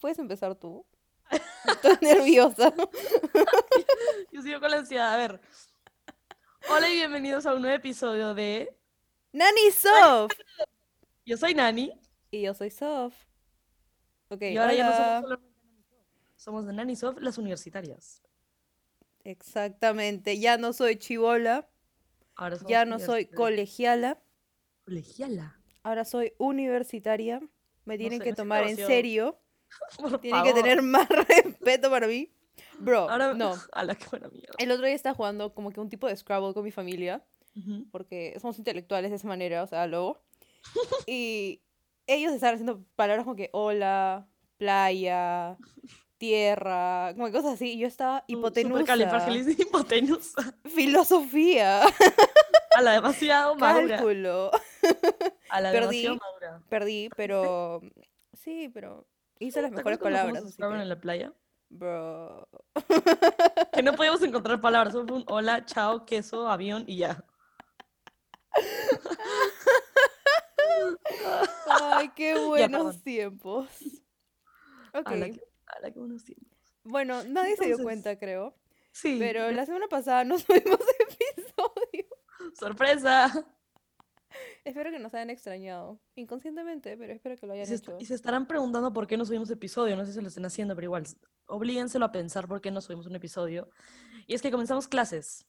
puedes empezar tú. Estoy nerviosa. Yo sigo con la ansiedad. A ver. Hola y bienvenidos a un nuevo episodio de Nani Sof. Yo soy Nani. Y yo soy Sof. Ok, Y ahora ya no somos solamente Nani Sof. Somos de Nani Sof, las universitarias. Exactamente. Ya no soy chivola. Ahora somos Ya no soy colegiala. colegiala. Ahora soy universitaria. Me No tienen sé, que tomar en serio. Por Tienen que favor. tener más respeto para mí. Bro, Ahora, no. A la que buena mierda. El otro día estaba jugando como que un tipo de Scrabble con mi familia. Ujú. porque somos intelectuales de esa manera, o sea, luego. Y ellos estaban haciendo palabras como que hola, playa, tierra, como que cosas así. Y yo estaba hipotenusa. supercalifragilis- hipotenusa. Filosofía, A la demasiado madura. cálculo. A la Perdí. demasiado madura. Perdí, pero sí, pero hice las ¿Te mejores palabras. Scrabble que, en la playa? Bro. Que no podíamos encontrar palabras. Solo fue un hola, chao, queso, avión y ya. Ay, qué buenos tiempos. Ok. A la que, a la que buenos tiempos. Bueno, nadie se dio cuenta, creo. Sí. Pero la semana pasada no subimos episodio. Sorpresa. Espero que nos hayan extrañado. Inconscientemente, pero espero que lo Y hayan est- hecho. y se estarán preguntando por qué no subimos episodio. No sé si lo estén haciendo, pero igual, oblíguenselo a pensar por qué no subimos un episodio. Y es que comenzamos clases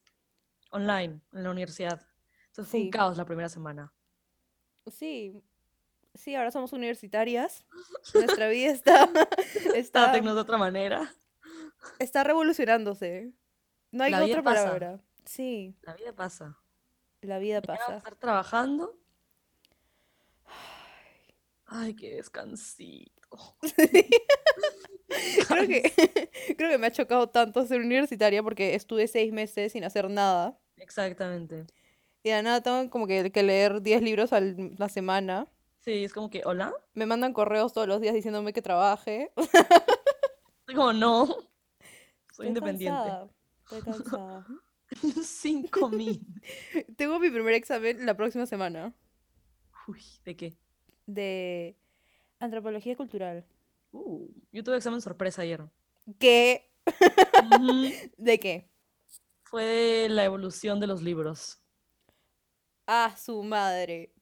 online en la universidad. Entonces fue un Sí. caos la primera semana. Sí. Sí, ahora somos universitarias. Nuestra vida está, Está de otra manera. está revolucionándose. No hay La otra palabra. Sí, La vida pasa. La vida Mañana a pasa. estar trabajando. Ay, qué descansito. Creo que, creo que me ha chocado tanto ser universitaria porque estuve seis meses sin hacer nada. Exactamente. Y de la nada tengo como que, que leer 10 libros a la semana. Sí, es como que, hola. Me mandan correos todos los días diciéndome que trabaje. Estoy como, no. Soy Estoy independiente. cansada, Estoy cansada. Cinco mil. Tengo mi primer examen la próxima semana Uy, ¿de qué? de antropología cultural. Uh, yo tuve examen sorpresa ayer. ¿Qué? ¿De qué? Fue de la evolución de los libros. Ah, su madre.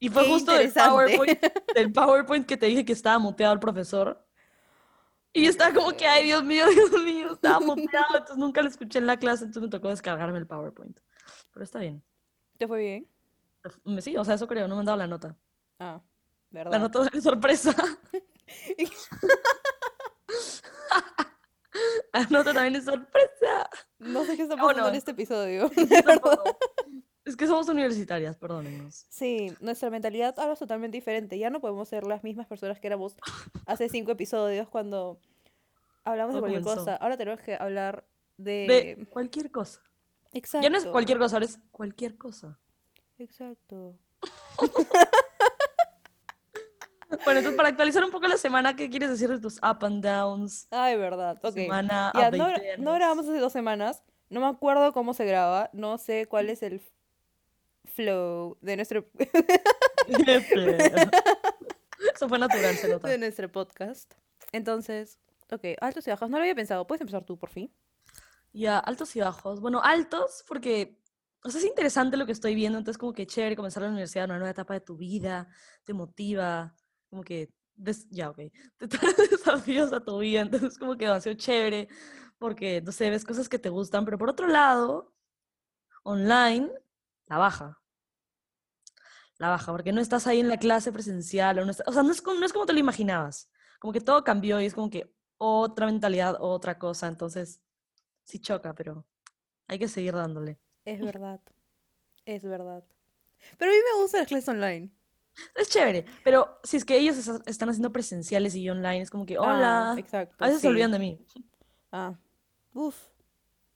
Y fue Qué justo del interesante. PowerPoint, del PowerPoint que te dije que estaba muteado el profesor. Y yo estaba como que, ay, Dios mío, Dios mío, estaba muteado. Entonces nunca lo escuché en la clase, entonces me tocó descargarme el PowerPoint. Pero está bien. ¿Te fue bien? Me- Sí, o sea, eso creo, no me han dado la nota. Ah, La ¿verdad? nota de sorpresa. La nota también es sorpresa. No sé qué está Ah, pasando en este episodio. Es que somos universitarias, perdónenos. Sí, nuestra mentalidad ahora es totalmente diferente. Ya no podemos ser las mismas personas que éramos hace cinco episodios cuando hablamos de cualquier comenzó. cosa. Ahora tenemos que hablar de... De cualquier cosa. Exacto. Ya no es cualquier cosa, ahora es cualquier cosa. Exacto. Bueno, entonces para actualizar un poco la semana, ¿qué quieres decir de tus up and downs? Ay, verdad. Tu Ok. Semana Ya, no, no grabamos hace dos semanas. No me acuerdo cómo se graba. No sé cuál es el flow de nuestro, Eso fue natural, se nota. de nuestro podcast. Entonces, ok, altos y bajos. No lo había pensado. ¿Puedes empezar tú, por fin? Ya, altos y bajos. Bueno, altos porque, o sea, es interesante lo que estoy viendo, entonces como que chévere comenzar la universidad, una nueva etapa de tu vida, te motiva, como que, des- ya, ok, te trae desafíos a tu vida, entonces como que demasiado chévere, porque, no sé, ves cosas que te gustan, pero por otro lado, online, la baja. La baja, porque no estás ahí en la clase presencial, o, no está- o sea, no es, como, no es como te lo imaginabas, como que todo cambió y es como que otra mentalidad, otra cosa, entonces sí choca, pero hay que seguir dándole. Es verdad. Es verdad. Pero a mí me gustan las clases online. Es chévere, pero si es que ellos están haciendo presenciales y yo online, es como que, Ah, hola, exacto. a veces se sí. olvidan de mí. Ah. Uf.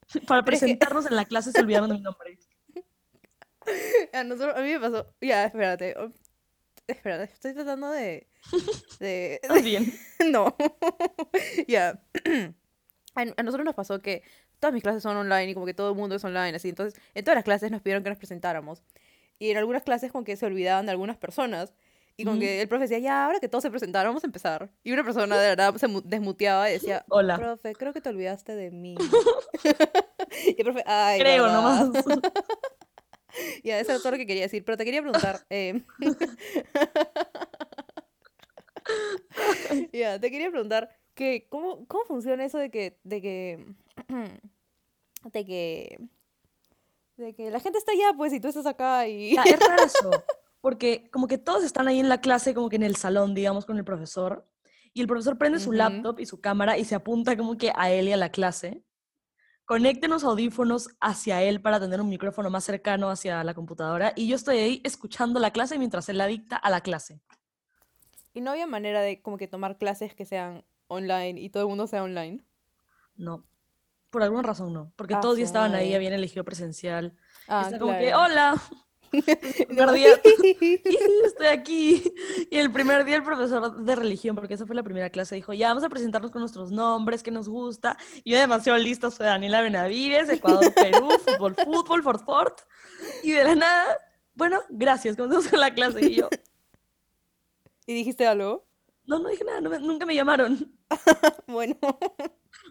Para Pero es que- presentarnos en la clase se olvidaron de mi nombre. A, nosotros, a mí me pasó. Ya, espérate. oh, Espérate, estoy tratando de. de... ¿Estás bien? No. Ya. A, a nosotros nos pasó que todas mis clases son online y como que todo el mundo es online, así. Entonces, en todas las clases nos pidieron que nos presentáramos. Y en algunas clases como que se olvidaban de algunas personas. Y como Ujú. que el profe decía, ya, ahora que todos se presentaron, vamos a empezar. Y una persona de verdad se mu- desmuteaba y decía, Hola. profe, creo que te olvidaste de mí. y el profe, ay, Creo ¿verdad?". nomás. Ya, eso es todo lo que quería decir. Pero te quería preguntar. eh, Ya, te quería preguntar que cómo, cómo funciona eso de que, de que, de que, de que la gente está allá, pues, y tú estás acá y... Ya, es raro eso, porque como que todos están ahí en la clase, como que en el salón, digamos, con el profesor, y el profesor prende su laptop y su cámara y se apunta como que a él y a la clase. Conecten los audífonos hacia él para tener un micrófono más cercano hacia la computadora, y yo estoy ahí escuchando la clase mientras él la dicta a la clase. Y no había manera de como que tomar clases que sean online y todo el mundo sea online. No, por alguna razón no, porque Ah, todos ya su estaban ahí, habían elegido presencial. Ah, está como que, claro. hola. primer día, estoy aquí. Y el primer día el profesor de religión, porque esa fue la primera clase, dijo, ya vamos a presentarnos con nuestros nombres, que nos gusta. Y yo demasiado lista, soy Daniela Benavides, Ecuador, Perú, fútbol, fútbol, Fort Fort. Y de la nada, bueno, gracias, comenzamos con la clase. Y yo, ¿Y dijiste algo? no, no dije nada, no me- nunca me llamaron. Bueno.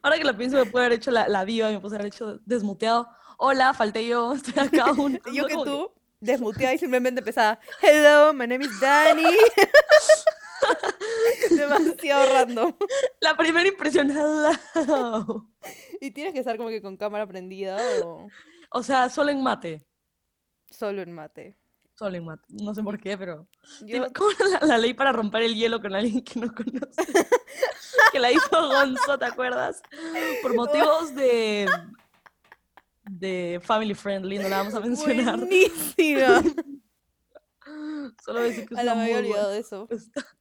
Ahora que lo pienso, me pude haber hecho la, la viva, me puse haber hecho desmuteado. Hola, falté yo, estoy acá aún. Yo que tú, desmuteada y simplemente empezaba, hello, my name is Dani. Demasiado random. La primera impresión, hello. Y tienes que estar como que con cámara prendida o O sea, solo en mate. solo en mate. Solo en mate. No sé por qué, pero. Yo, ¿Cómo era la, la ley para romper el hielo con alguien que no conoce? que la hizo Gonzo, ¿te acuerdas? Por motivos de. De family friendly, no la vamos a mencionar. buenísima. Solo decir que es A la me había olvidado de eso.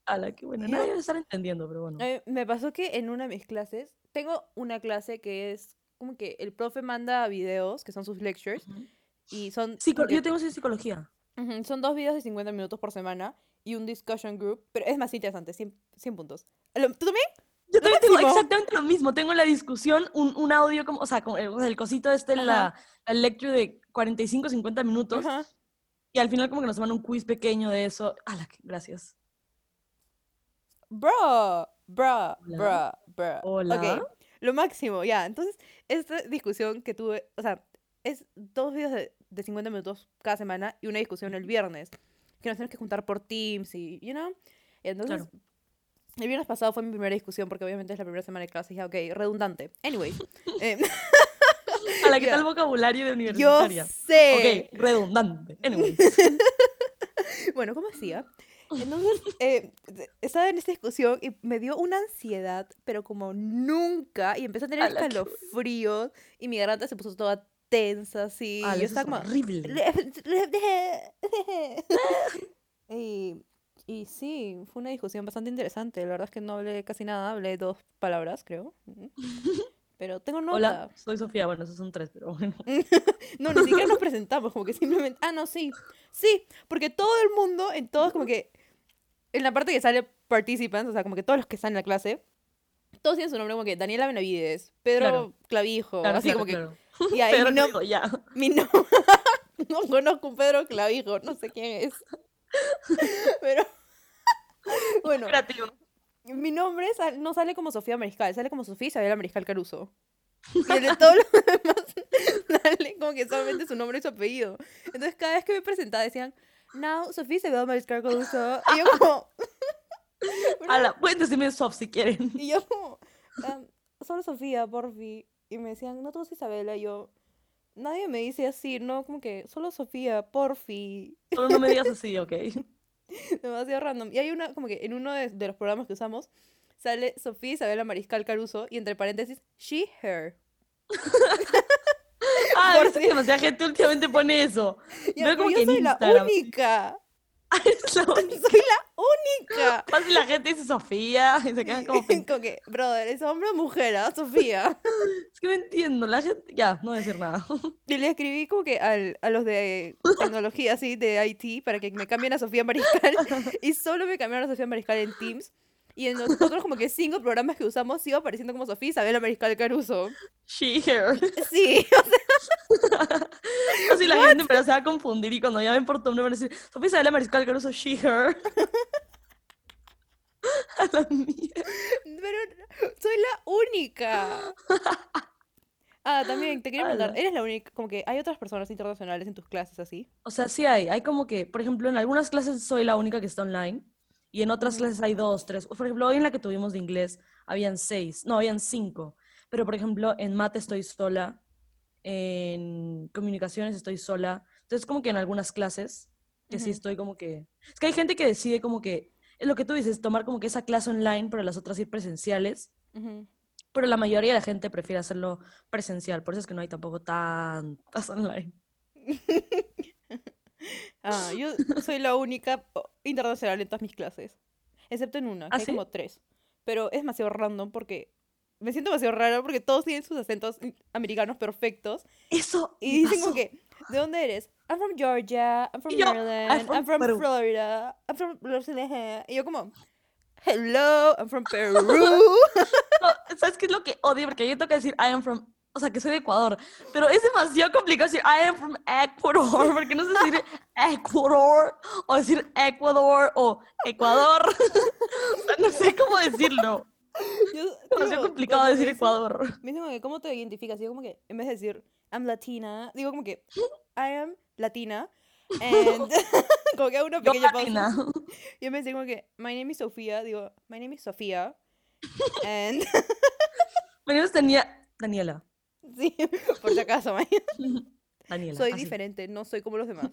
Ala, qué buena. Yo- Nadie debe estar entendiendo, pero bueno. A mí me pasó que en una de mis clases, tengo una clase que es como que el profe manda videos, que son sus lectures, Ujú. y son, Psico- como que- yo tengo sí psicología. Ujú, son dos videos de 50 minutos por semana y un discussion group, pero es más interesante, 100, 100 puntos. Lo- ¿Tú también? Yo también tengo exactamente lo mismo. Tengo en la discusión un, un audio, como, o sea, el, cosito este, la, la lecture de 45, 50 minutos. Ajá. Y al final como que nos toman un quiz pequeño de eso. ¡Hala! qué- Gracias. Bro, bro, Hola. bro, bro. Hola. Ok, lo máximo, ya. Entonces, esta discusión que tuve, o sea, es dos videos de, de 50 minutos cada semana y una discusión el viernes, que nos tenemos que juntar por Teams y, you know. Entonces, Claro. El viernes pasado fue mi primera discusión porque obviamente es la primera semana de clase y dije, ok, redundante. Anyway, eh, A la que Ya. tal vocabulario de yo universitaria. sé. Ok, redundante. Anyways. Bueno, ¿cómo hacía? Entonces, eh, estaba en esta discusión y me dio una ansiedad, pero como nunca, y empecé a tener escalofríos y mi garganta se puso toda tensa, así. Ala, y yo estaba como... horrible. y, y sí, fue una discusión bastante interesante. La verdad es que no hablé casi nada, hablé dos palabras, creo. Pero tengo nota. Hola, soy Sofía. Bueno, esos son tres, pero bueno. No, ni siquiera nos presentamos, como que simplemente, ah, no, sí, sí, porque todo el mundo, en todos como que, en la parte que sale participants, o sea, como que todos los que están en la clase, todos tienen su nombre como que Daniela Benavides, Pedro Claro. Clavijo, Claro, así claro, como que, claro. y ahí Pedro mi, nom- Clavijo, ya. mi no, no conozco un Pedro Clavijo, no sé quién es, pero, bueno, Creativo. mi nombre sal- no sale como Sofía Mariscal, sale como Sofía Isabela Mariscal Caruso. Y el de todos los demás sale como que solamente su nombre y su apellido. Entonces cada vez que me presentaba decían, now Sofía Isabela Mariscal Caruso. Y yo como, Ala, pueden decirme soft si quieren. y yo como, "Am, solo Sofía, porfi. Y me decían, no, eres Isabela. Y yo, nadie me dice así, no, como que solo Sofía, porfi. Solo no me digas así, ok. Demasiado random. Y hay una, como que en uno de, de los programas que usamos, sale Sofía Isabela Mariscal Caruso y entre paréntesis, she, her. Ah, Por que demasiada gente últimamente pone eso. Ya, Veo pero como yo que soy la única. Es la única. Soy la única. Fácil la gente dice Sofía y se quedan como Como que, brother, ¿es hombre o mujer? ah? Sofía. Es que no entiendo, la gente... Ya, no voy a decir nada. Y le escribí como que al- a los de tecnología, así, de IT, para que me cambien a Sofía Mariscal. Y solo me cambiaron a Sofía Mariscal en Teams. Y en los otros como que cinco programas que usamos sigo apareciendo como Sofía Isabela Mariscal Caruso. She, her. Sí, o sea, sé si la gente pero se va a confundir y cuando llamen por tu nombre van a decir, Sofía Isabela Mariscal Caruso, she, her. A la mierda. Pero soy la única. Ah, también te quería preguntar. ¿eres la única? Como que hay otras personas internacionales en tus clases así. O sea, sí hay. Hay como que, por ejemplo, en algunas clases soy la única que está online y en otras clases hay dos, tres. Por ejemplo, hoy en la que tuvimos de inglés habían seis, no, habían cinco. Pero, por ejemplo, en mate estoy sola, en comunicaciones estoy sola. Entonces, como que en algunas clases, que sí Ujú. estoy como que... Es que hay gente que decide como que, es lo que tú dices, tomar como que esa clase online, pero las otras ir presenciales. Ujú. Pero la mayoría de la gente prefiere hacerlo presencial, por eso es que no hay tampoco tantas online. Ah, yo soy la única internacional en todas mis clases. Excepto en una, que ¿Ah, hay sí? como tres. Pero es demasiado random porque me siento demasiado rara porque todos tienen sus acentos americanos perfectos. Eso Y dicen como que, ¿de dónde eres? I'm from Georgia, I'm from yo, Maryland, "I'm I'm from from, Perú". Florida, I'm from Los Ángeles". Y yo como, hello, I'm from Peru. No, ¿Sabes qué es lo que odio? Porque yo tengo que decir I am from, o sea, que soy de Ecuador, pero es demasiado complicado decir I am from Ecuador, porque no sé decir Ecuador o decir Ecuador o Ecuador. O sea, no sé cómo decirlo. Yo, Es demasiado complicado me decir Ecuador. Como que, ¿cómo te identificas? Yo como que, en vez de decir, I'm latina, digo como que, I am latina. And como que hago una Yo pequeña pausa. latina. Y en vez de decir como que, my name is Sofía, digo, my name is Sofía. And, Menos tenía Daniela. sí, por si acaso, man, Daniela. soy así. diferente, no soy como los demás.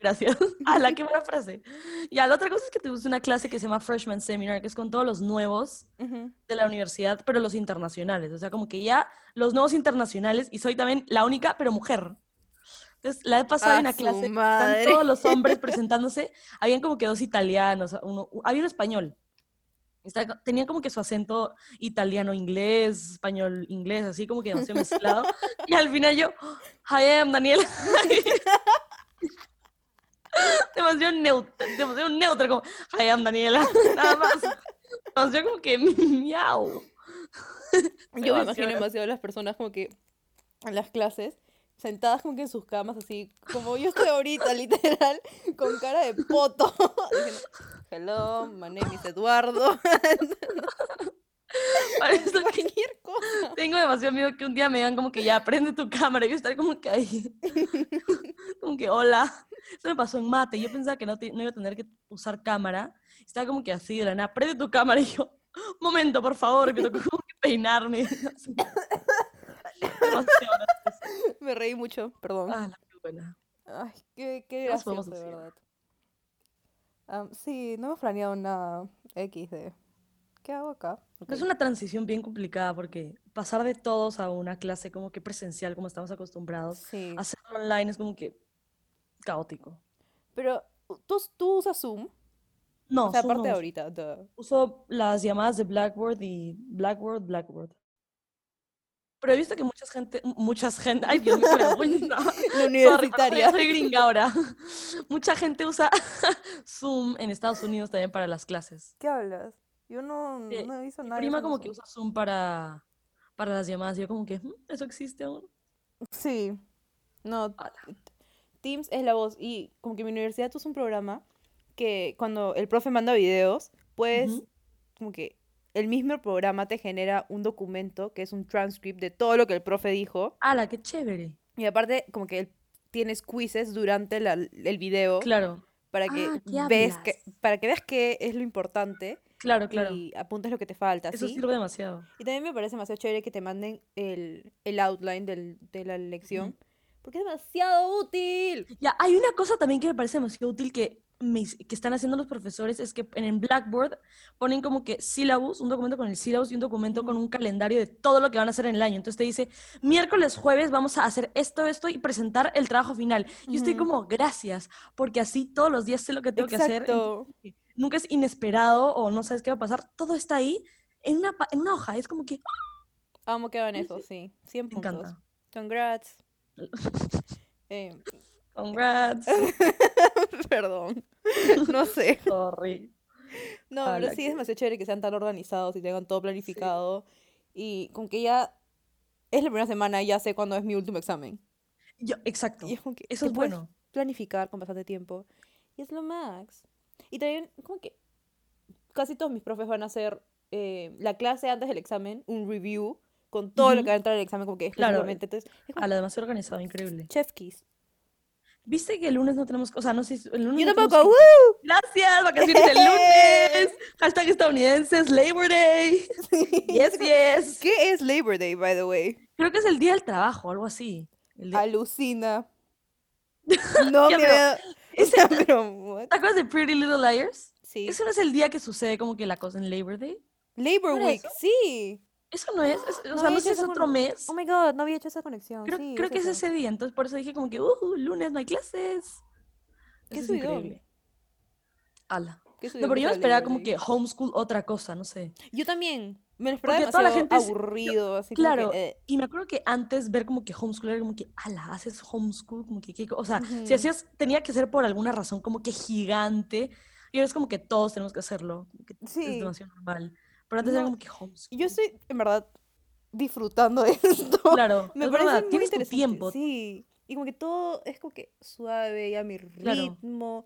Gracias. A la que buena frase. Ya, la otra cosa es que tuvimos una clase que se llama Freshman Seminar, que es con todos los nuevos Ujú. de la universidad, pero los internacionales. O sea, como que ya los nuevos internacionales, y soy también la única, pero mujer. Entonces, la vez pasada ¡A en una su clase, están todos los hombres presentándose, habían como que dos italianos, uno, había un español. Estaba- Tenían como que su acento italiano-inglés, español-inglés, así como que demasiado mezclado. Y al final yo, hi, I am Daniela. demasiado neutro, demasiado neutro, como, I am Daniela. Nada más. Demasiado como que, miau. Yo me imagino demasiado las personas como que en las clases, sentadas como que en sus camas, así como yo estoy ahorita, literal, con cara de poto, hello, my name is Eduardo, que cualquier cosa. tengo demasiado miedo que un día me digan como que ya, prende tu cámara y yo estaré como que ahí. Como que, hola. Eso me pasó en mate. Yo pensaba que no, te- no iba a tener que usar cámara. Estaba como que así de la nada, prende tu cámara y yo, un momento, por favor, que tengo como que peinarme. Me reí mucho, perdón. Ah, la qué buena. Ay, qué, qué ¿Qué más gracioso, de verdad. Am, sí, no hemos planeado nada XD. ¿Qué hago acá? Ok. Es una transición bien complicada porque pasar de todos a una clase como que presencial, como estamos acostumbrados, Sí. hacerlo online es como que caótico. Pero, ¿tú, tú usas Zoom? No, O sea, Zoom aparte no de ahorita. duh. Uso las llamadas de Blackboard y Blackboard, Blackboard. Pero he visto que mucha gente, m- mucha gente, ay Dios mío, vergüenza. La universitaria. soy, soy gringa ahora. Mucha gente usa Zoom en Estados Unidos también para las clases. ¿Qué hablas? Yo no, Sí, no he visto nada prima como que usa Zoom para, para las llamadas. Yo como que, "Mm, ¿eso existe aún? Sí. No. Teams es la voz. Y como que mi universidad usa un programa que cuando el profe manda videos, puedes, Ujú. como que el mismo programa te genera un documento que es un transcript de todo lo que el profe dijo. ¡Hala, qué chévere! Y aparte, como que tienes quizzes durante la- el video Claro, para que Ah, ¿qué ves que, para que veas qué es lo importante claro, claro. y apuntes lo que te falta, Eso ¿sí? sirve demasiado. Y también me parece demasiado chévere que te manden el, el outline del- de la lección, porque es demasiado útil. Ya, hay una cosa también que me parece demasiado útil que, que están haciendo los profesores, es que en el Blackboard ponen como que syllabus, un documento con el syllabus y un documento con un calendario de todo lo que van a hacer en el año. Entonces te dice, miércoles, jueves vamos a hacer esto, esto y presentar el trabajo final. Y estoy como, gracias, porque así todos los días sé lo que tengo que hacer. Nunca es inesperado o no sabes qué va a pasar. Todo está ahí en una, en una hoja. Es como que, Amo que Sí, eso, sí. 100 me puntos. encanta. Congrats. Eh, Congrats. perdón. No sé. Sorry. No, A pero la sí es que- demasiado chévere que sean tan organizados y tengan todo planificado. Y con que ya es la primera semana y ya sé cuándo es mi último examen. Yo, exacto. Y es que Eso es bueno. planificar con bastante tiempo. Y es lo max. Y también, como que casi todos mis profes van a hacer eh, la clase antes del examen, un review con todo lo Ujú. que va a entrar en el examen, como que Claro. Entonces, es como A la demasiado organizado, increíble. chef kiss. ¿Viste que el lunes no tenemos, o sea, no sé, si- el lunes Yo no tampoco? ¡woo! Gracias, vacaciones el lunes. Hashtag estadounidenses, Labor Day. Yes, yes. ¿Qué es Labor Day, by the way? Creo que es el día del trabajo, algo así. El Alucina. No Ya, me pero da... ¿Te acuerdas de Pretty Little Liars? Sí. Ese no es el día que sucede como que la cosa en Labor Day. Labor ¿No era Week, eso? sí. Eso no es, es- o No sea, no sé si es otro con- mes. Oh my god, no había hecho esa conexión. Creo, sí, creo que es eso. ese día, entonces por eso dije como que, uh, lunes no hay clases. Qué Eso es increíble. Ala. ¿Qué No, pero yo me esperaba como que homeschool otra cosa, no sé. Yo también. Me lo esperaba Porque toda la gente es- aburrido, así como que, Claro, eh. y me acuerdo que antes ver como que homeschool era como que, ala, haces homeschool, como que, ¿qué co-?" o sea, si hacías, tenía que ser por alguna razón como que gigante, y ahora es como que todos tenemos que hacerlo, que es Sí. demasiado normal. Pero antes era como que homeschool. Yo estoy, en verdad, disfrutando de esto. Claro, Me parece verdad, muy tienes tu tiempo. Sí. Y como que todo es como que suave y a mi Claro. ritmo.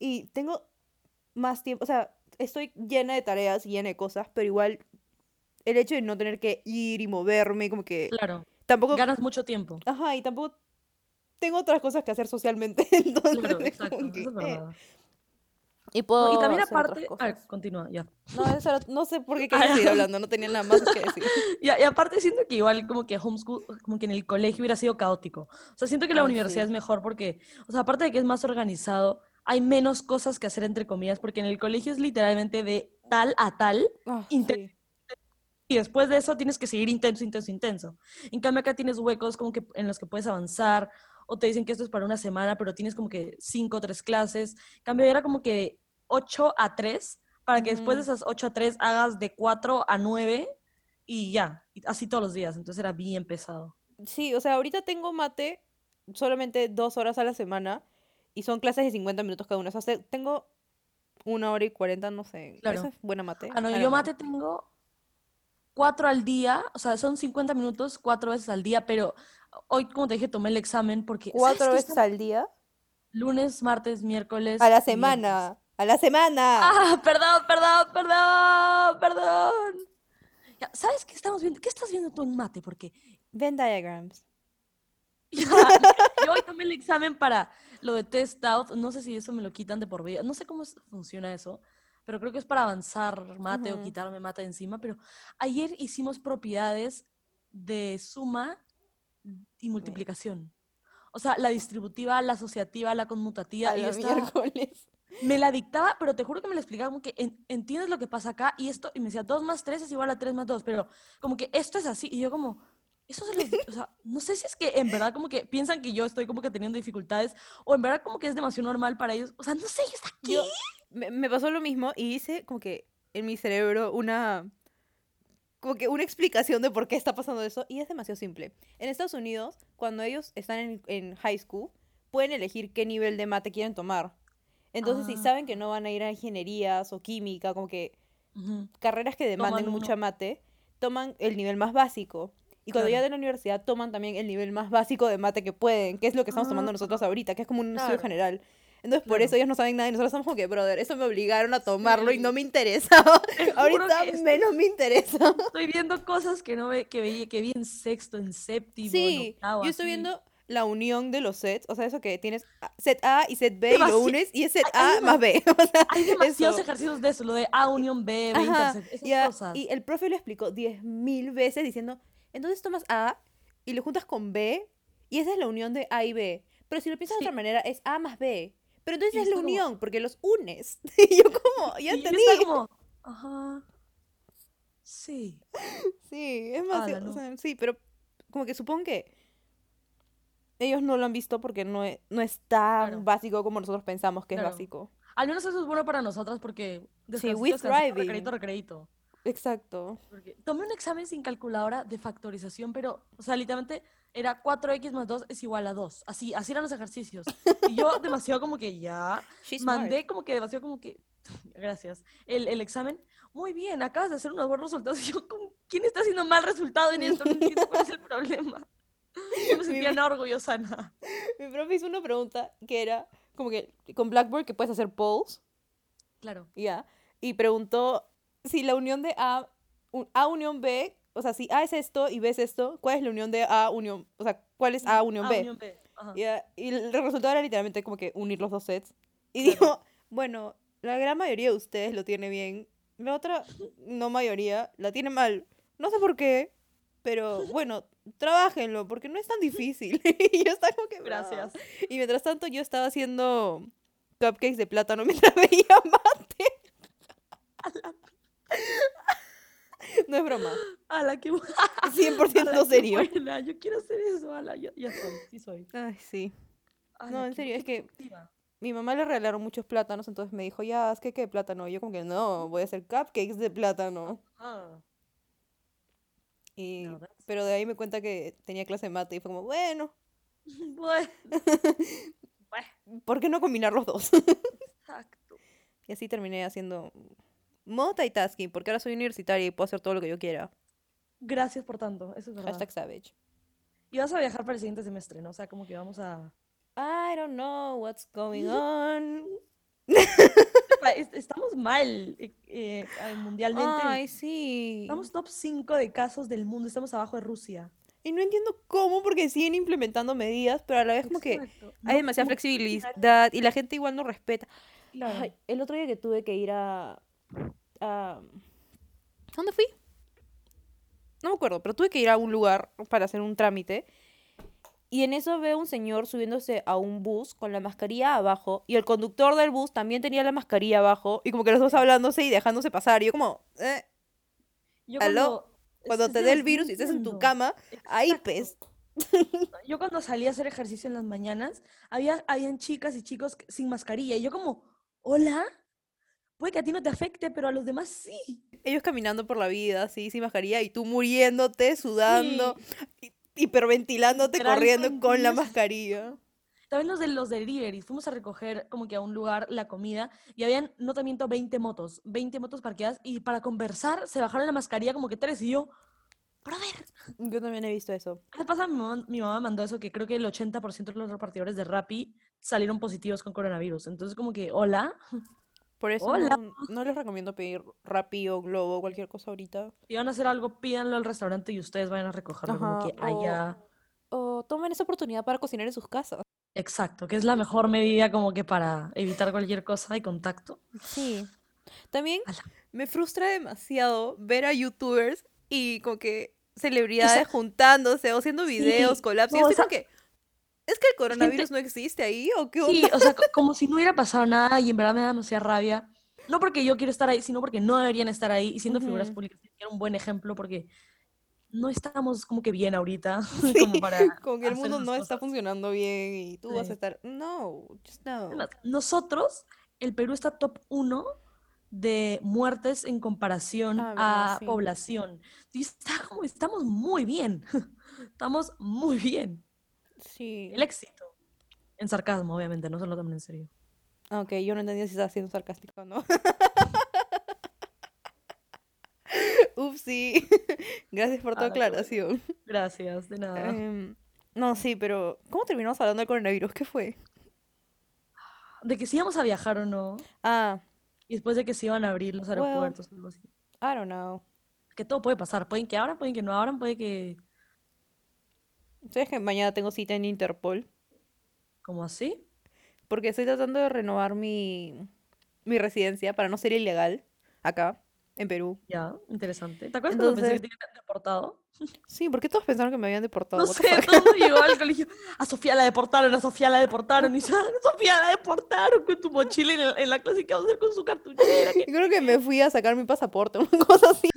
Y tengo más tiempo. O sea, estoy llena de tareas y llena de cosas, pero igual el hecho de no tener que ir y moverme, como que Claro, tampoco. ganas mucho tiempo. Ajá, y tampoco tengo otras cosas que hacer socialmente. Entonces, Claro, exacto, que, eso es eh, Y No, puedo y también hacer aparte, cosas. continúa, ya. No, eso no sé por qué quería seguir hablando, no tenía nada más que decir. Y, y aparte siento que igual como que homeschool, como que en el colegio hubiera sido caótico. O sea, siento que la Ay, universidad sí. es mejor porque, o sea, aparte de que es más organizado, hay menos cosas que hacer entre comillas, porque en el colegio es literalmente de tal a tal, Ah, Inte- sí. y después de eso tienes que seguir intenso, intenso, intenso. En cambio acá tienes huecos como que en los que puedes avanzar, o te dicen que esto es para una semana, pero tienes como que cinco o tres clases. En cambio era como que 8 a 3, para que después de esas 8 a 3 hagas de 4 a 9 y ya, así todos los días. Entonces era bien pesado. Sí, o sea, ahorita tengo mate solamente dos horas a la semana y son clases de 50 minutos cada una. O sea, se- tengo una hora y 40, no sé. Claro. ¿Eso es buena mate? Ah, no, yo mate tengo 4 al día, o sea, son 50 minutos, 4 veces al día, pero hoy, como te dije, tomé el examen porque... ¿sabes ¿Cuatro veces Está- al día? Lunes, martes, miércoles. A la viernes. A la semana. Ah, perdón, perdón, perdón, perdón. Ya, ¿Sabes qué estamos viendo? ¿Qué estás viendo tú en mate? Porque Venn diagrams. ya, yo hoy tomé el examen para lo de test out. No sé si eso me lo quitan de por vida. No sé cómo funciona eso, pero creo que es para avanzar mate o quitarme mate encima. Pero ayer hicimos propiedades de suma y multiplicación. O sea, la distributiva, la asociativa, la conmutativa. A y yo estaba- miércoles. Me la dictaba, pero te juro que me la explicaba como que en- entiendes lo que pasa acá y esto, y me decía 2 más 3 es igual a 3 más 2, pero como que esto es así, y yo como, eso se di- o sea, no sé si es que en verdad como que piensan que yo estoy como que teniendo dificultades, o en verdad como que es demasiado normal para ellos, o sea, no sé, yo está aquí. Yo, me, me pasó lo mismo y hice como que en mi cerebro una como que una explicación de por qué está pasando eso y es demasiado simple. En Estados Unidos, cuando ellos están en, en high school, pueden elegir qué nivel de mate quieren tomar. Entonces, si Ah. saben que no van a ir a ingenierías o química, como que Ujú, carreras que demanden Toman mucha uno. mate, toman el nivel más básico. Y cuando ya Claro. de la universidad toman también el nivel más básico de mate que pueden, que es lo que estamos tomando nosotros ahorita, que es como un estudio Claro. general. Entonces, por Claro. eso ellos no saben nada y nosotros estamos como que, brother, eso me obligaron a tomarlo y no me interesaba. Te juro Ahorita estoy- menos me interesa. Estoy viendo cosas que no ve, que veía, que vi en sexto, en séptimo, en Sí, octavo, yo estoy así. viendo la unión de los sets, o sea, eso que tienes set A y set B y lo unes y es set hay- hay A más B. O sea, Hay demasiados eso. ejercicios de eso, lo de A unión B, B Ajá, esas ya, cosas. y el profe lo explicó diez mil veces diciendo, entonces tomas A y lo juntas con B y esa es la unión de A y B. Pero si lo piensas de otra manera es A más B. Pero entonces Y es la como- unión porque los unes. Y yo como, ya Y yo entendí. estaba como, ajá, sí. Sí, es más, o sea, sí, pero como que supongo que ellos no lo han visto porque no es, no es tan Claro. básico como nosotros pensamos que Claro. es básico. Al menos eso es bueno para nosotras porque Sí, we thriving. recreito, recreito. Exacto. Porque tomé un examen sin calculadora de factorización, pero, o sea, literalmente era 4x más 2 es igual a 2. Así, así eran los ejercicios. Y yo demasiado como que ya, She's smart. mandé como que demasiado como que, gracias, el, el examen. Muy bien, acabas de hacer unos buenos resultados. Y yo, ¿con- ¿quién está haciendo mal resultado en esto? No entiendo cuál es el problema. Yo me sentía no orgullosa nada. Mi profe hizo una pregunta que era como que con Blackboard que puedes hacer polls, Claro. ya, y preguntó si la unión de A, un- A unión B, o sea, si A es esto y B es esto, ¿cuál es la unión de A unión, o sea, cuál es A unión Ah, B? unión B. Ya, Y el resultado era literalmente como que unir los dos sets. Y Claro. dijo, bueno, la gran mayoría de ustedes lo tiene bien, la otra, no mayoría, la tiene mal. No sé por qué, pero bueno, trabajenlo, porque no es tan difícil. y yo estaba como que... Gracias. Y mientras tanto yo estaba haciendo cupcakes de plátano mientras veía mate. No es broma, Ala, qué bu- 100% ala, qué serio. buena, Yo quiero hacer eso, ala, ya, ya soy, sí soy. Ay, sí. Ala, No, en qué- serio, qué es que mi mamá le regalaron muchos plátanos, entonces me dijo, ya, haz que de plátano. Y yo como que no, voy a hacer cupcakes de plátano. Ah, Y, No, pero de ahí me cuenta que tenía clase de mate y fue como, bueno, bueno. ¿por qué no combinar los dos? exacto. y así terminé haciendo multitasking, porque ahora soy universitaria y puedo hacer todo lo que yo quiera. Gracias por tanto, eso es verdad. Hashtag savage. Y vas a viajar para el siguiente semestre, ¿no? O sea, como que vamos a... I don't know what's going on. Estamos mal eh, eh, mundialmente. Ay, sí. Estamos top 5 de casos del mundo, estamos abajo de Rusia. Y no entiendo cómo, porque siguen implementando medidas, pero a la vez como que hay No demasiada flexibilidad y la gente igual no respeta. Claro. Ay, el otro día que tuve que ir a, a- ¿Dónde fui? No me acuerdo, pero tuve que ir a un lugar para hacer un trámite. Y en eso veo un señor subiéndose a un bus con la mascarilla abajo. Y el conductor del bus también tenía la mascarilla abajo. Y como que los dos hablándose y dejándose pasar. Y yo como, eh, Yo aló, cuando te dé el virus y estés en tu cama, ahí Exacto. pues. Yo cuando salí a hacer ejercicio en las mañanas, había habían chicas y chicos sin mascarilla. Y yo como, hola, puede que a ti no te afecte, pero a los demás sí. Ellos caminando por la vida así, sin mascarilla. Y tú muriéndote, sudando, hiperventilándote, corriendo con la mascarilla. También los de los deliveries, fuimos a recoger como que a un lugar la comida y habían, no te miento, 20 motos, 20 motos parqueadas y para conversar se bajaron la mascarilla como que tres y yo, brother, Yo también he visto eso. ¿qué pasa? Mi mamá, mi mamá mandó eso que creo que el 80% de los repartidores de Rappi salieron positivos con coronavirus. Entonces como que, hola, Por eso Hola. no, no les recomiendo pedir Rappi o Globo o cualquier cosa ahorita. si van a hacer algo, pídanlo al restaurante y ustedes vayan a recogerlo como que o- haya... O tomen esa oportunidad para cocinar en sus casas. Exacto, que es la mejor medida como que para evitar cualquier cosa de contacto. Sí. También Ala. me frustra demasiado ver a youtubers y como que celebridades juntándose o haciendo videos, Sí, collabs. Y no, yo o sea, que, ¿es que el coronavirus no existe ahí o qué onda? Sí, o sea, co- como si no hubiera pasado nada y en verdad me da demasiada rabia. No porque yo quiero estar ahí, sino porque no deberían estar ahí. Y siendo figuras públicas, era un buen ejemplo porque no estamos como que bien ahorita, Sí, como para como que el mundo no está funcionando bien y tú vas a Sí. estar, no, just no. Nosotros, el Perú está top 1 de muertes en comparación Ah, a sí. población. Y está como, estamos muy bien. Estamos muy bien. Sí. El éxito. En sarcasmo, obviamente, no se lo tomen en serio. Ah, Ok, yo no entendía si estaba siendo sarcástico o no. Upsi. Gracias por tu Ah, aclaración. Gracias, de nada. Em, no, sí, pero ¿cómo terminamos hablando del coronavirus? ¿Qué fue? De que si íbamos a viajar o no. Ah, Y después de que se iban a abrir los Well. aeropuertos, algo así. I don't know. Que todo puede pasar. Pueden que abran, pueden que no abran, puede que. ¿Sabes que mañana tengo cita en Interpol? ¿Como así? Porque estoy tratando de renovar mi, mi residencia para no ser ilegal acá, en Perú. Ya, interesante. ¿Te acuerdas cuando pensé que Entonces- te habían deportado? Sí, ¿por qué todos pensaron que me habían deportado? No What sé, fuck? todo llegó al colegio. A Sofía la deportaron, a Sofía la deportaron. Y "Ah, Sofía la deportaron con tu mochila en, el- en la clase que vamos a hacer con su cartuchera. que- Creo que me fui a sacar mi pasaporte, una cosa así.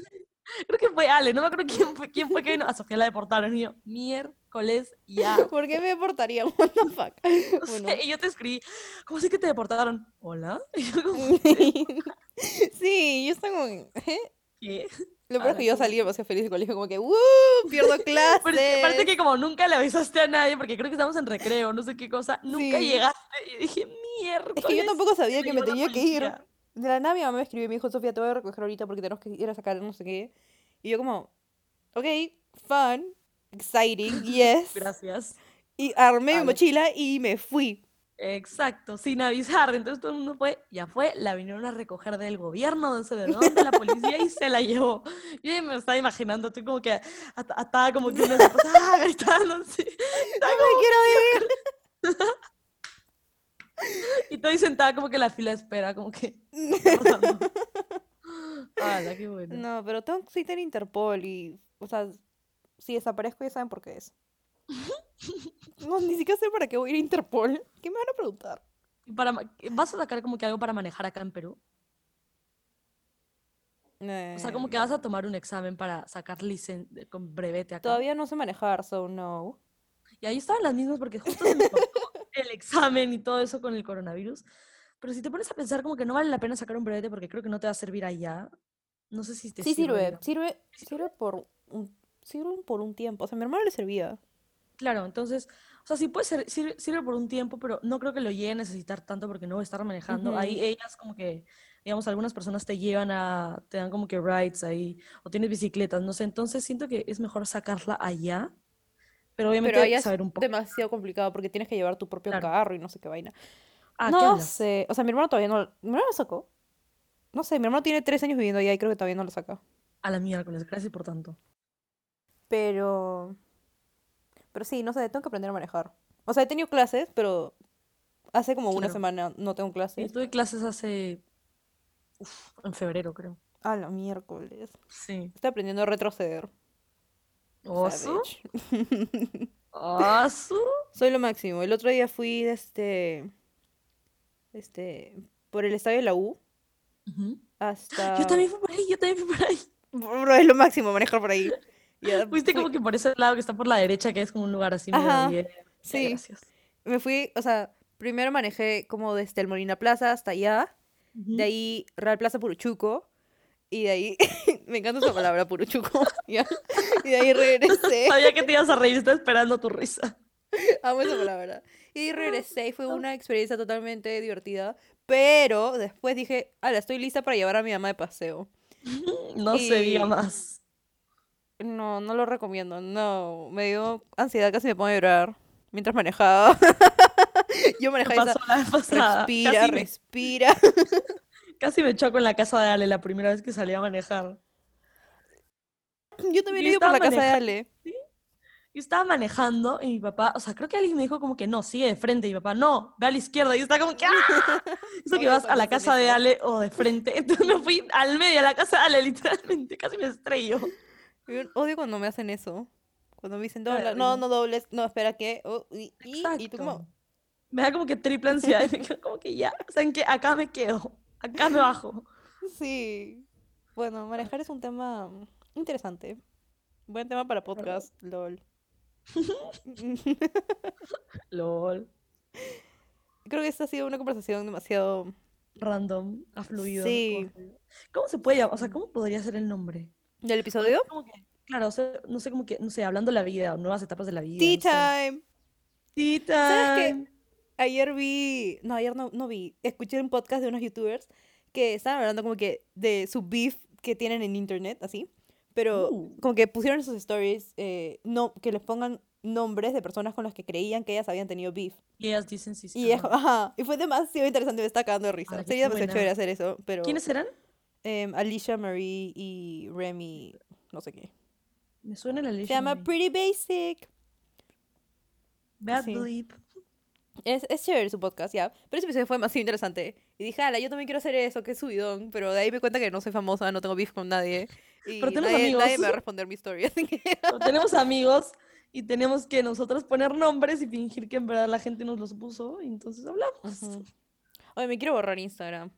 Creo que fue Ale, no me acuerdo quién fue, quién fue que vino. A Sofía la deportaron. Y yo, miércoles ya. ¿Por qué me deportarían? What the fuck? No Bueno. sé, y yo te escribí, ¿cómo sé que te deportaron? ¿Hola? Yo como, sí, yo estaba como, ¿eh? ¿qué? Lo peor es Ala, que yo salí demasiado feliz del colegio, como que, ¡uh! Pierdo clases. parece que como nunca le avisaste a nadie, porque creo que estamos en recreo, no sé qué cosa, nunca Sí. llegaste. Y dije, mierda. Es que yo tampoco sabía que me tenía que ir. De la nada mi mamá me escribió y me dijo, Sofía, te voy a recoger ahorita porque tenemos que ir a sacar no sé qué. Y yo como, ok, fun. Exciting, yes. Gracias. Y armé mi mochila y me fui. Exacto, sin avisar. Entonces todo el mundo fue, ya fue, la vinieron a recoger del gobierno, no sé de dónde, la policía y se la llevó. Yo me estaba imaginando, estoy como que atada como que una ah, gritando así. Estaba ¡Me quiero ir! Y estoy sentada como que en la fila de espera, como que. ¿qué está pasando? ¡Hala, qué bueno! No, pero tengo que Interpol y, o sea, si desaparezco ya saben por qué es. No, ni siquiera sé para qué voy a ir a Interpol. ¿Qué me van a preguntar? Para, ¿Vas a sacar como que algo para manejar acá en Perú? O sea, como que Eh, vas a tomar un examen para sacar licen con brevete acá. Todavía no sé manejar, so no. Y ahí estaban las mismas porque justo se me el examen y todo eso con el coronavirus. Pero si te pones a pensar como que no vale la pena sacar un brevete porque creo que no te va a servir allá. No sé si te Sí sirve, sirve. sirve, sirve por un, sirve por un tiempo. O sea, a mi hermano le servía. Claro, entonces, o sea, sí puede ser, sirve, sirve por un tiempo, pero no creo que lo llegue a necesitar tanto porque no voy a estar manejando. Ahí Ujú. ellas como que, digamos, algunas personas te llevan a, te dan como que rides ahí, o tienes bicicletas, no sé. Entonces siento que es mejor sacarla allá, pero obviamente Pero allá es saber un poco. demasiado complicado porque tienes que llevar tu propio Claro. carro y no sé qué vaina. Ah, ¿qué No hablas? sé. O sea, mi hermano todavía no. ¿Mi hermano lo sacó? No sé, mi hermano tiene tres años viviendo allá y creo que todavía no lo saca. A la miércoles, gracias por tanto. Pero. Pero sí, no sé, tengo que aprender a manejar. O sea, he tenido clases, pero hace como una Claro. semana no tengo Sí, clases. tuve clases hace, uf, en febrero creo. A la miércoles. Sí. Estoy aprendiendo a retroceder. ¿Oso? ¿Oso? Soy lo máximo. El otro día fui de este. Este. Por el estadio de la U Ujú. hasta. Yo también fui por ahí, yo también fui por ahí. Bro, es lo máximo manejar por ahí. Fuiste como que por ese lado que está por la derecha, que es como un lugar así medio Ajá. Ya, sí. Gracias. Me fui, o sea, primero manejé como desde el Molina Plaza hasta allá. De ahí Real Plaza Puruchuco. Y de ahí, me encanta esa palabra, Puruchuco. ¿ya? Y de ahí regresé. Sabía que te ibas a reír, estaba esperando tu risa. Amo esa palabra. Y de ahí regresé y fue una experiencia totalmente divertida. Pero después dije, ala, estoy lista para llevar a mi mamá de paseo. No se diga Y- más. No, no lo recomiendo. No, me dio ansiedad, casi me pongo a llorar mientras manejaba. Yo manejaba y pasó la vez pasada. respira, Casi me, respira. casi me choco en la casa de Ale la primera vez que salí a manejar. Yo también he ido por la casa de. Ale. Yo estaba manejando y mi papá, o sea, creo que alguien me dijo como que no, sigue de frente. Y mi papá, no, ve a la izquierda. Y yo estaba como que, ¡ah! Eso que vas a la casa de. Ale o de frente. Entonces me fui al medio, a la casa de Ale, literalmente. Casi me estrello. Yo odio cuando me hacen eso. Cuando me dicen ay, No, no. dobles. No, espera, ¿qué? Oh, y, y, y tú como... Me da como que triple ansiedad. Y me quedo como que ya, ¿saben qué? Acá me quedo. Acá me bajo. Sí. Bueno, manejar es un tema interesante. Buen tema para podcast, lol. LOL. Creo que esta ha sido una conversación demasiado... Random, ha fluido. Sí. ¿Cómo se puede llamar? O sea, ¿cómo podría ser el nombre? ¿Del episodio? Como que, claro, o sea, no sé, como que, no sé, hablando de la vida, nuevas etapas de la vida. Tea no sé. time. Tea ¿Sabes qué? time. Ayer vi... No, ayer no, no vi. Escuché un podcast de unos youtubers que estaban hablando como que de su beef que tienen en internet, así. Pero Uh. como que pusieron en sus stories eh, no, que les pongan nombres de personas con las que creían que ellas habían tenido beef. Y ellas dicen sí, sí. Y, es ajá. y fue demasiado interesante, me está cagando de risa. Sería demasiado chévere hacer eso, pero ¿Quiénes eran? Em, Alicia Marie y Remy, no sé qué. Me suena la Se Alicia llama Marie. Pretty Basic. Bad sí. Bleep. Es, es chévere su podcast, ya. Pero ese episodio fue demasiado interesante. Y dije, ala, yo también quiero hacer eso, qué subidón. Pero de ahí me cuenta que no soy famosa, no tengo beef con nadie. Y Pero tenemos nadie, nadie amigos. me va a responder mi que... Pero tenemos amigos y tenemos que nosotros poner nombres y fingir que en verdad la gente nos los puso y entonces hablamos. Oye, me quiero borrar Instagram.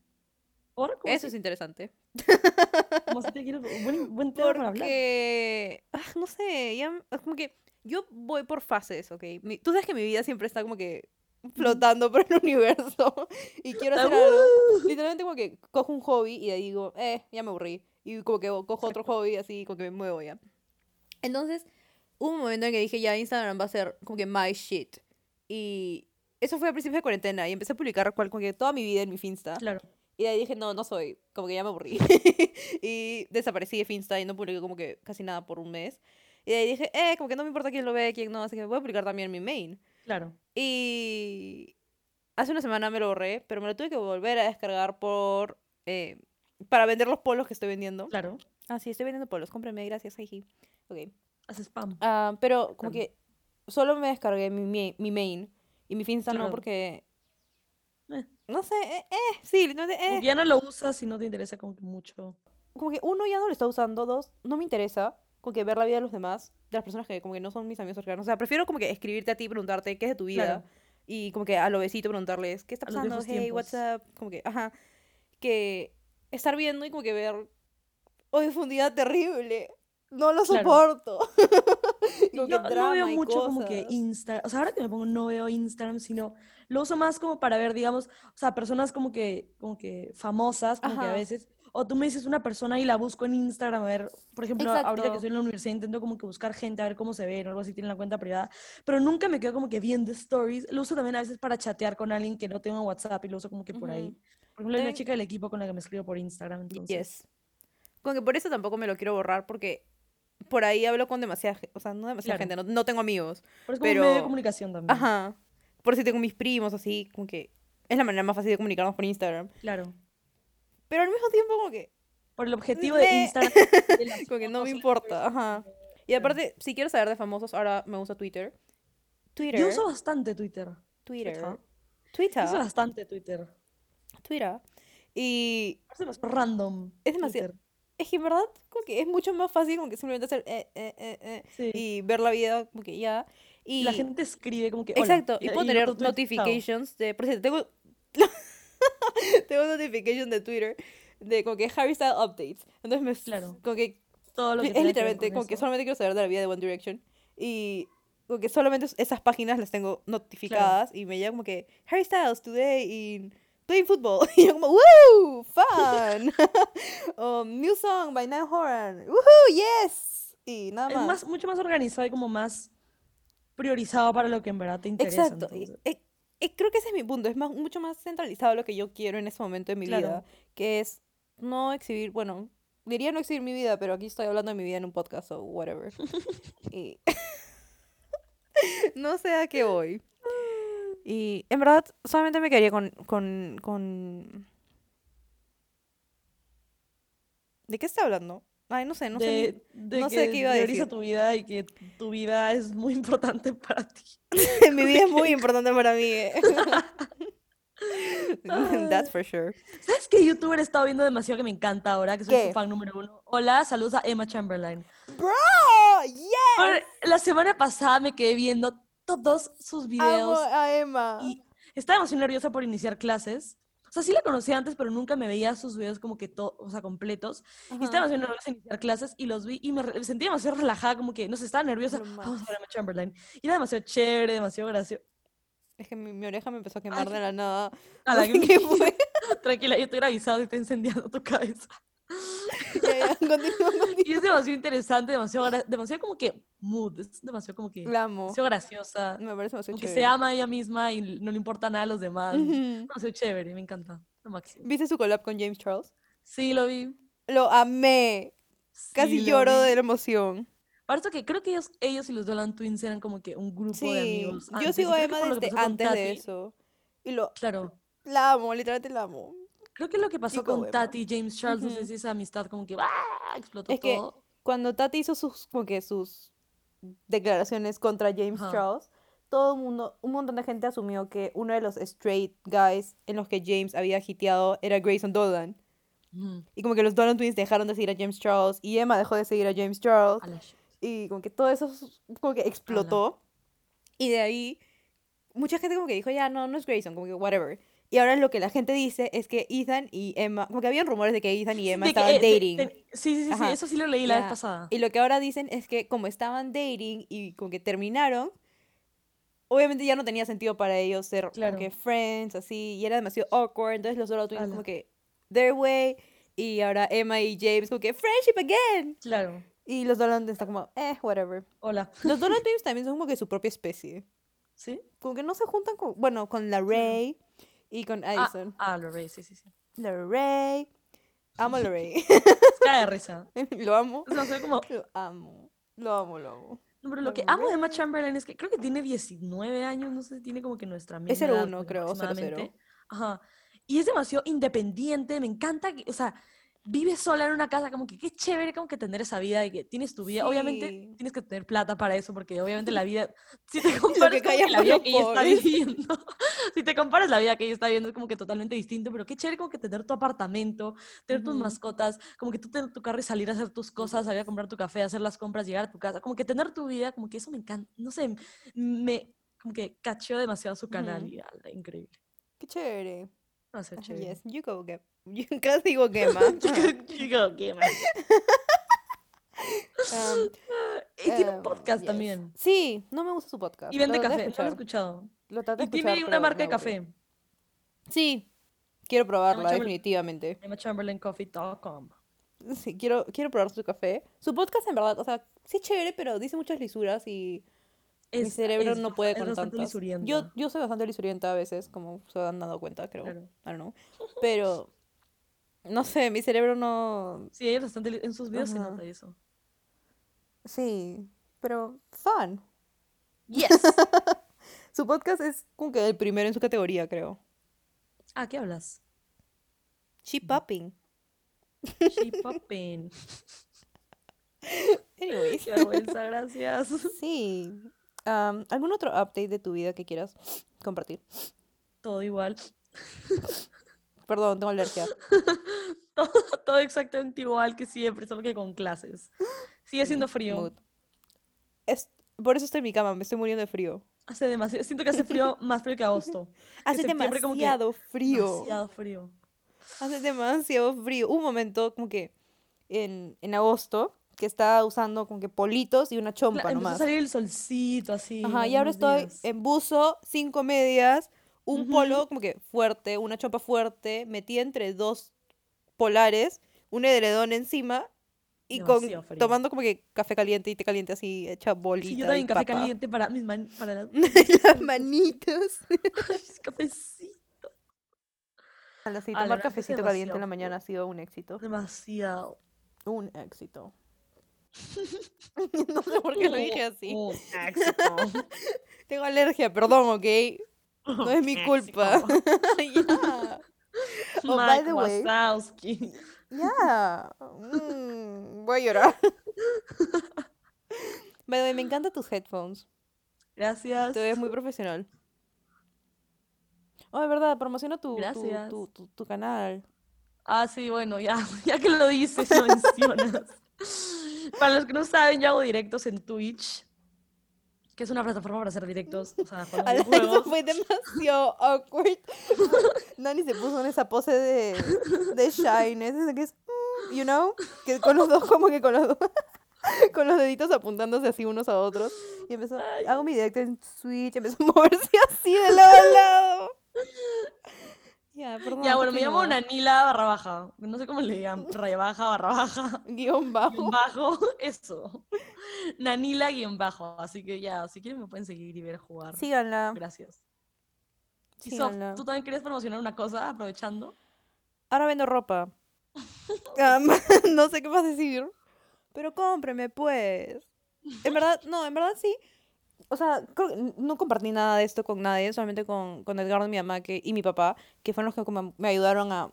¿Cómo Eso así? es interesante. ¿Cómo así te quieres? Buen, buen tema para hablar. Porque, ah, no sé, ya, como que yo voy por fases, ¿ok? Mi- tú sabes que mi vida siempre está como que flotando por el universo y quiero hacer algo. Literalmente como que cojo un hobby y ahí digo, eh, ya me aburrí. Y como que cojo otro hobby así, como que me muevo ya. Entonces, hubo un momento en que dije, ya Instagram va a ser como que my shit. Y eso fue a principios de cuarentena y empecé a publicar cual, como que toda mi vida en mi Finsta. Claro. Y de ahí dije, no, no soy, como que ya me aburrí. y desaparecí de Finsta y no publiqué como que casi nada por un mes. Y de ahí dije, eh, como que no me importa quién lo ve, quién no, así que voy a publicar también mi main. Claro. Y hace una semana me lo borré, pero me lo tuve que volver a descargar por... eh, para vender los polos que estoy vendiendo. Claro. Ah, sí, estoy vendiendo polos, cómprame, gracias, jiji. Ok. Hace spam. Ah, pero como que solo me descargué mi, mi, mi main y mi Finsta no porque... No sé, eh, eh, sí, literalmente, Como eh. ya no lo usas y no te interesa como que mucho. como que uno ya no lo está usando, dos, no me interesa como que ver la vida de los demás, de las personas que como que no son mis amigos cercanos. O sea, prefiero como que escribirte a ti, preguntarte qué es de tu vida Claro. y como que a lo besito preguntarles qué está pasando, hey, what's tiempos. up, como que, ajá, que estar viendo y como que ver, hoy fue un día terrible, no lo Claro. soporto. Que yo no veo mucho como que cosas. Instagram, o sea, ahora que me pongo no veo Instagram, sino lo uso más como para ver, digamos, o sea, personas como que, como que famosas, como que a Ajá. veces, o tú me dices una persona y la busco en Instagram a ver, por ejemplo, ahorita que Exacto. estoy en la universidad intento como que buscar gente a ver cómo se ven o algo así, tienen la cuenta privada, pero nunca me quedo como que viendo stories, lo uso también a veces para chatear con alguien que no tengo en WhatsApp y lo uso como que por ahí. Ujú. Por ejemplo, hay una chica del equipo con la que me escribo por Instagram, entonces, Yes. Como que por eso tampoco me lo quiero borrar porque por ahí hablo con demasiada gente, o sea, no demasiada Claro. gente, no, no tengo amigos. pero es como un medio de comunicación también. Ajá. Por si tengo mis primos, así, como que es la manera más fácil de comunicarnos por Instagram. Claro. Pero al mismo tiempo, como que, Por el objetivo de Instagram. de como que no me importa. Ajá. Y aparte, si quiero saber de famosos, ahora me gusta Twitter. Twitter. Yo uso bastante Twitter. Twitter. Yo Twitter. uso bastante Twitter. Twitter. Y Parece más random. Es demasiado- Twitter. Es que en verdad, como que es mucho más fácil como que simplemente hacer eh, eh, eh, eh, Sí. y ver la vida como que ya. Y la gente escribe como que. "Hola", Exacto, y y puedo y tener notifications de. Por cierto, tengo. tengo notification de Twitter de como que Harry Style updates. Entonces me. Claro. Como que. Todo lo que es que literalmente como que eso. solamente quiero saber de la vida de One Direction. Y. Como que solamente esas páginas las tengo notificadas y me llega como que Harry Styles today in playing football. Y yo como, ¡Woo! ¡Fun! New song by Niall Horan. ¡Woohoo! ¡Yes! Y nada Es más. más, mucho más organizado y como más priorizado para lo que en verdad te interesa. Exacto. y- eh, eh, creo que ese es mi punto. Es más, mucho más centralizado lo que yo quiero en ese momento de mi Claro. vida. Que es no exhibir, bueno, diría no exhibir mi vida, pero aquí estoy hablando de mi vida en un podcast o whatever. y no sé a qué voy. Y en verdad, solamente me quedaría con, con, con... ¿De qué está hablando? Ay, no sé, no sé. de, no sé que qué iba a decir. tu vida y que tu vida es muy importante para ti. mi vida es muy importante para mí. eh. That's for sure. ¿Sabes qué youtuber he estado viendo demasiado que me encanta ahora? Que soy ¿Qué? su fan número uno. Hola, saludos a Emma Chamberlain. Bro, yeah. Por- la semana pasada me quedé viendo todos sus Amo videos a Emma. y estaba demasiado nerviosa por iniciar clases. O sea, sí la conocía antes, pero nunca me veía sus videos como que todos, o sea, completos. Y Ajá. estaba demasiado nerviosa en iniciar clases y los vi y me, me sentía demasiado relajada, como que, no sé, estaba nerviosa. Vamos a ver a Chamberlain. Y era demasiado chévere, demasiado gracioso. Es que mi, mi oreja me empezó a quemar Ay, de la nada. Que- fue. Tranquila, yo estoy avisado y está incendiando tu cabeza. Ya, ya, continúa, continúa. Y es demasiado interesante, demasiado, demasiado como que mood, es demasiado como que La amo. demasiado graciosa. Me parece demasiado Como que se chévere. ama a ella misma y no le importa nada a los demás. Ujú. Demasiado chévere, me encanta. Lo máximo. ¿Viste su collab con James Charles? Sí, lo vi. Lo amé. Casi sí, lo lloro vi. de la emoción. Parece que creo que ellos, ellos y los Dolan Twins eran como que un grupo de Sí, amigos. yo antes, y sigo a Emma desde antes de Tati- eso. Y lo, Claro. la amo, literalmente la amo. Creo que lo que pasó Chico con Emma. Tati y James Charles, no sé si esa amistad como que ¡ah! explotó Es que todo. Cuando Tati hizo sus, como que sus declaraciones contra James Ajá. Charles, todo el mundo, un montón de gente asumió que uno de los straight guys en los que James había hiteado era Grayson Dolan. Y como que los Dolan Twins dejaron de seguir a James Charles y Emma dejó de seguir a James Charles. A. Y como que todo eso como que explotó. Y de ahí mucha gente como que dijo, ya, no, no es Grayson, como que whatever. Y ahora lo que la gente dice es que Ethan y Emma, como que habían rumores de que Ethan y Emma De que, estaban eh, de- dating. de- sí, sí, sí, sí, Ajá. eso sí lo leí la vez pasada. Y lo que ahora dicen es que como estaban dating y como que terminaron, obviamente ya no tenía sentido para ellos ser Claro. como que friends, así, y era demasiado awkward, entonces los Twins Ala. como que their way, y ahora Emma y James como que friendship again. Claro. Y los Dolan están como, eh, whatever. Hola. Los Dolan Twins también son como que su propia especie. ¿Sí? Como que no se juntan con, bueno, con la Ray y con Ah, Addison. ah, Ray, sí, sí, sí. Ray. Amo a Ray. Cae de risa. Lo amo. O sea, soy como, Lo amo. Lo amo, lo amo. No, pero lo que amo de Emma Chamberlain es que creo que tiene 19 años, no sé tiene como que nuestra misma Es 01, pues, creo, o 00. aproximadamente. Ajá. Y es demasiado independiente, me encanta, que, o sea, vive sola en una casa, como que qué chévere como que tener esa vida y que tienes tu vida. Obviamente Sí. tienes que tener plata para eso, porque obviamente la vida, si te comparas callamos la vida que ella está viviendo, si te comparas la vida que ella está viviendo es como que totalmente distinto, pero qué chévere como que tener tu apartamento, tener tus Ujú. mascotas, como que tú tener tu carro y salir a hacer tus cosas, salir a comprar tu café, hacer las compras, llegar a tu casa, como que tener tu vida, como que eso me encanta, no sé, me como que cacheó demasiado su canal Ujú. y ala, increíble. Qué chévere. Demasiado Ajá, chévere. Yes, you go, Gem. Yo casi digo Gemma. Chico, qué mal. Um, Y tiene un em, podcast yes. también. Sí, no me gusta su podcast. Y vende café, ¿no lo he escuchado? Lo traté de Y tiene una marca de café. Sí, quiero probarla, definitivamente. EmmaChamberlainCoffee.com. Sí, quiero, quiero probar su café. Su podcast, en verdad, o sea, sí es chévere, pero dice muchas lisuras y mi cerebro es no puede con tantas. Yo, yo soy bastante lisurienta a veces, como se han dado cuenta, creo. Claro. I don't know. Pero, no sé, mi cerebro no... Sí, es bastante. En sus videos se nota eso. Sí, pero fun. Yes. Su podcast es como que el primero en su categoría, creo. ah, ¿qué hablas? She popping. She popping. Anyways. Qué vergüenza, gracias. Sí. Am, ¿algún otro update de tu vida que quieras compartir? Todo igual. Perdón, tengo alergia. Todo, todo exactamente igual que siempre, solo que con clases. Sigue siendo frío. Es, por eso estoy en mi cama, me estoy muriendo de frío. Hace demasiado. Siento que hace frío, más frío que agosto. Hace septiembre como que demasiado frío. Demasiado frío. Hace demasiado frío. Un momento como que en, en agosto que estaba usando como que politos y una chompa Cla- Empezó a nomás. salir el solcito así. Ajá, y ahora unos estoy días. en buzo, cinco medias, un Ujú. polo como que fuerte, una chompa fuerte, metida entre dos polares, un edredón encima y con frío. tomando como que café caliente y té caliente así hecha bolita Sí, yo también café papa. caliente para mis man- para las Las manitos. cafecito. Ala, sí, tomar la cafecito caliente en la mañana ha sido un éxito. Demasiado. Un éxito. no sé por qué lo dije así. Un éxito. Tengo alergia, perdón, ¿ok? No es mi culpa. Ya. Oh, by the way. Wazowski. Ya. Mm, voy a llorar. By the way, me encantan tus headphones. Gracias. Te ves muy profesional. Oh, de verdad, promociona tu, tu, tu, tu, tu canal. Ah, sí, bueno, ya, ya que lo dices, lo mencionas. Para los que no saben, yo hago directos en Twitch, que es una plataforma para hacer directos, o sea, Ala, Eso fue demasiado awkward. Nani se puso en esa pose de, de shyness, esa que es, mm, you know, que con los dos, como que con los dos, con los deditos apuntándose así unos a otros. Y empezó, hago mi directo en Switch, empezó a moverse así de lado a lado. Ya, perdón. Ya, bueno, me llamo. Nanila barra baja. No sé cómo le llaman. Raya baja, barra baja. Guión bajo. Guión bajo, eso. Nanila guion bajo. Así que ya, si quieren me pueden seguir y ver jugar. Síganla. Gracias. Y Sof. ¿tú también quieres promocionar una cosa aprovechando? Ahora vendo ropa. No sé qué más decir. Pero cómpreme, pues. En verdad, no, en verdad sí. O sea, creo que n- no compartí nada de esto con nadie, solamente con, con Edgardo, mi mamá que, y mi papá, que fueron los que como me ayudaron a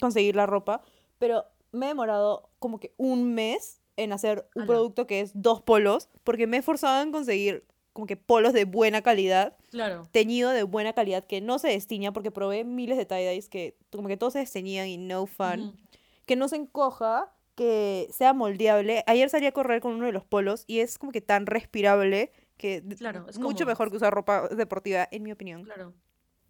conseguir la ropa. Pero me he demorado como que un mes en hacer un Ala. producto que es dos polos, porque me he esforzado en conseguir como que polos de buena calidad Claro. teñido de buena calidad que no se destiña porque probé miles de tie-dyes que como que todos se desteñían y no fun. Que no se encoja, que sea moldeable. Ayer salí a correr con uno de los polos y es como que tan respirable que Claro, es mucho mejor que usar ropa deportiva, en mi opinión. Claro.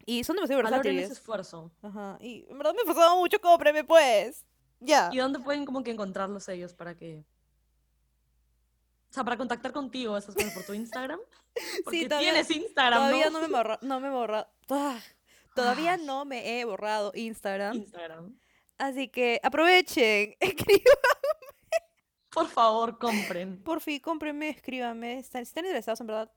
Y son demasiado Valoren ese versátiles. esfuerzo. Ajá. Y en verdad me he esforzado mucho, cómpreme pues. Ya. ¿Y dónde pueden como que encontrarlos ellos para que... O sea, para contactar contigo esas cosas por tu Instagram? Porque todavía- tienes Instagram, Todavía ¿no? no me borra, no me borra, ah, todavía no me he borrado Instagram, Instagram. así que aprovechen, escriban, Por favor, compren. por fin, cómprenme, escríbanme, están, si están interesados en verdad,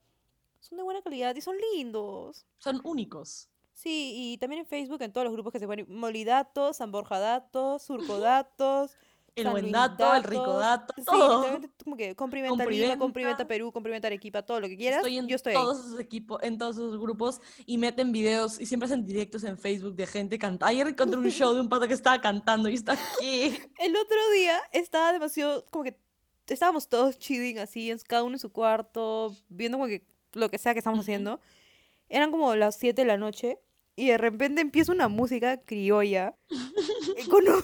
son de buena calidad y son lindos. Son únicos. Sí, y también en Facebook, en todos los grupos que se ponen Molidatos, San Borja Datos, Surco Datos, El buen dato, el rico dato, Sí, todo. como que comprimenta Lima, comprimenta Comprimenta. Perú, comprimenta Arequipa, todo lo que quieras. Estoy en yo estoy todos esos equipos, en todos esos grupos y meten videos y siempre hacen directos en Facebook de gente cantando. Ayer encontré un show de un pata que estaba cantando y está aquí. El otro día estaba demasiado, como que estábamos todos chilling así, cada uno en su cuarto, viendo como que lo que sea que estamos haciendo. Eran como las 7 de la noche y de repente empieza una música criolla eh, con un-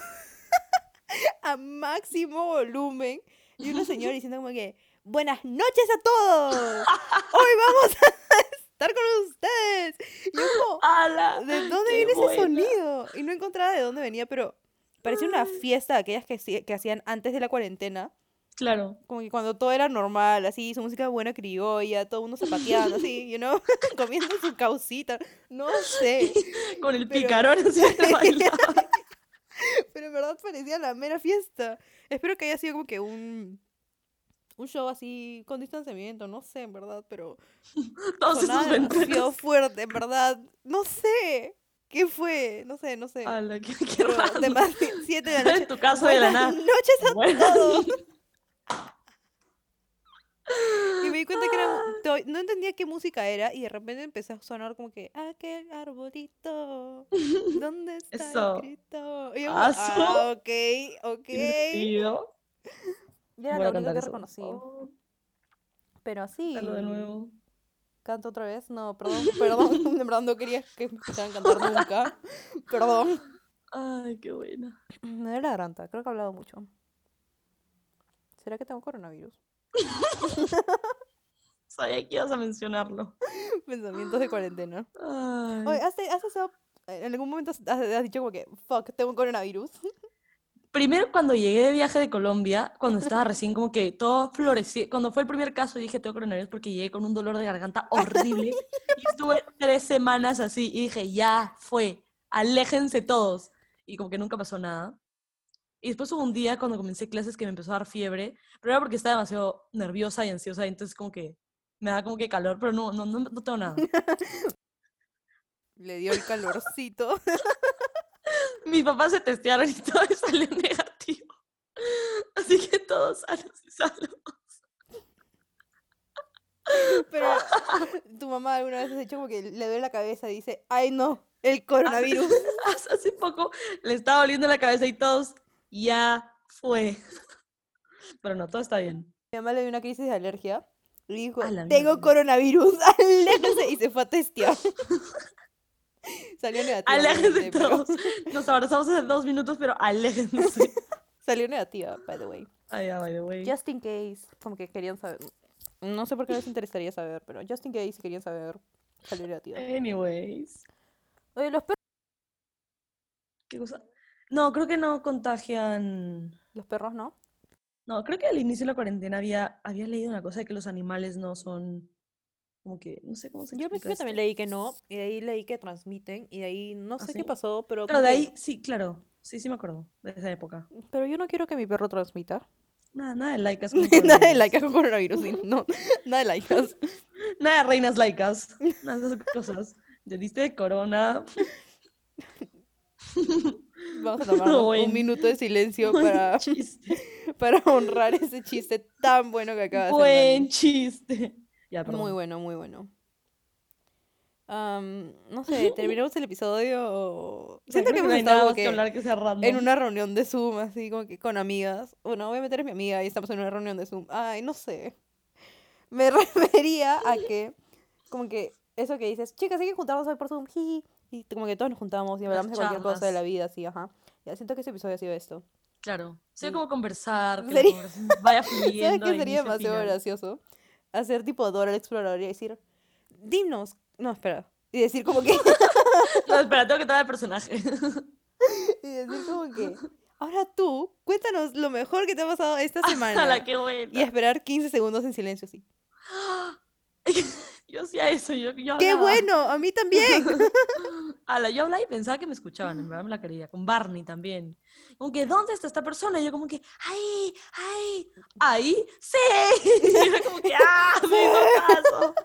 a máximo volumen y una señora diciendo como que buenas noches a todos. Hoy vamos a estar con ustedes. Y yo como. ¿De dónde ¡Qué viene ese sonido? Y no encontraba de dónde venía, pero parecía una fiesta de aquellas que, que hacían antes de la cuarentena. Claro. Como que cuando todo era normal, así, su música buena criolla, todo el mundo zapateando, así, you know, comiendo su causita. No sé. Con el Pero- picarón así bailar. Pero en verdad parecía la mera fiesta. Espero que haya sido como que un. Un show así con distanciamiento, no sé, en verdad, pero Todos esos fuerte, en verdad. No sé. ¿Qué fue? No sé, no sé. ¡Hala! ¡Qué, qué raro! de más de siete de la noche. En tu caso de la nada. noches a todos. Y me di cuenta que era, no entendía qué música era y de repente empecé a sonar como que aquel arbolito, ¿dónde está Eso. escrito? Y yo ah, ok, ok. Y era a lo único que reconocí. Oh, Pero así. cantarlo de nuevo. ¿Canto otra vez? No, perdón, perdón. De verdad no quería que me escucharan cantar nunca. Perdón. Ay, qué buena. Me duele la garganta, creo que he hablado mucho. ¿Será que tengo coronavirus? Sabía que ibas a mencionarlo. Pensamientos de cuarentena. Oye, ¿has, has estado- en algún momento has, has dicho como que, fuck, tengo un coronavirus? Primero, cuando llegué de viaje de Colombia, cuando estaba recién como que todo florecía, cuando fue el primer caso dije tengo coronavirus porque llegué con un dolor de garganta horrible y estuve tres semanas así y dije ya fue, aléjense todos y como que nunca pasó nada. Y después hubo un día cuando comencé clases que me empezó a dar fiebre, pero era porque estaba demasiado nerviosa y ansiosa y entonces como que me da como que calor, pero no, no, no, no tengo nada. Le dio el calorcito. Mis papás se testearon y todo y salió negativo. Así que todos sanos y salvos. Pero tu mamá alguna vez has dicho como que le duele la cabeza y dice, ay no, el coronavirus. Hace, hace poco le estaba doliendo la cabeza y todos, ya fue. Pero no, todo está bien. Mi mamá le dio una crisis de alergia y dijo, tengo coronavirus, aléjese. Y se fue a testear. Salió negativa. Aléjense pero- todos. Nos abrazamos hace dos minutos, pero aléjense. Salió negativa, by the way. Ay, ya, by the way. Just in case, como que querían saber. No sé por qué les interesaría saber, pero just in case si querían saber, salió negativa. Anyways. Oye, los perros, ¿Qué cosa? No, creo que no contagian. los perros no. No, creo que al inicio de la cuarentena había, había leído una cosa de que los animales no son. Como que, no sé cómo se Yo al principio también leí que no, y de ahí leí que transmiten, y de ahí no ¿Ah, sé qué pasó, pero como de ahí, sí, claro. Sí, sí me acuerdo de esa época. Pero yo no quiero que mi perro transmita. Nada, nada de laicas. con nada de coronavirus. laicas con coronavirus, sí, no, nada de laicas. Nada de reinas laicas. Nada de esas cosas. Ya diste de corona. Vamos a tomar Buen- un minuto de silencio para, chiste. para honrar ese chiste tan bueno que acaba de hacer Buen chiste. Ya, Muy bueno, muy bueno. Am, no sé, terminamos el episodio. O Siento que creo hemos no estado que que hablar que sea random. en una reunión de Zoom, así como que con amigas. Bueno, obviamente eres mi amiga y estamos en una reunión de Zoom. Ay, no sé. Me refería a que, como que, eso que dices, chicas, hay que juntarnos hoy por Zoom, jiji", Y como que todos nos juntamos y hablamos de cualquier cosa de la vida, así, ajá. Ya siento que ese episodio ha sido esto. Claro. Sería Sí. como conversar, que Sería- conversación vaya ¿Sabes fluyendo. qué de sería demasiado gracioso? Hacer tipo Dora la exploradora y decir, dinos. No, espera. Y decir como que. No, espera, tengo que tomar el personaje. y decir como que. Ahora tú, cuéntanos lo mejor que te ha pasado esta semana. la que buena. Y esperar 15 segundos en silencio, sí. Yo hacía eso, yo, yo ¡Qué bueno! A mí también. Ala, yo hablaba y pensaba que me escuchaban, en verdad me la quería. Con Barney también. Como que, ¿dónde está esta persona? Y yo como que, ¡ay! ¡ay! ¿Ahí? ¡Sí! Y era como que, ¡ah! ¡Me hizo caso!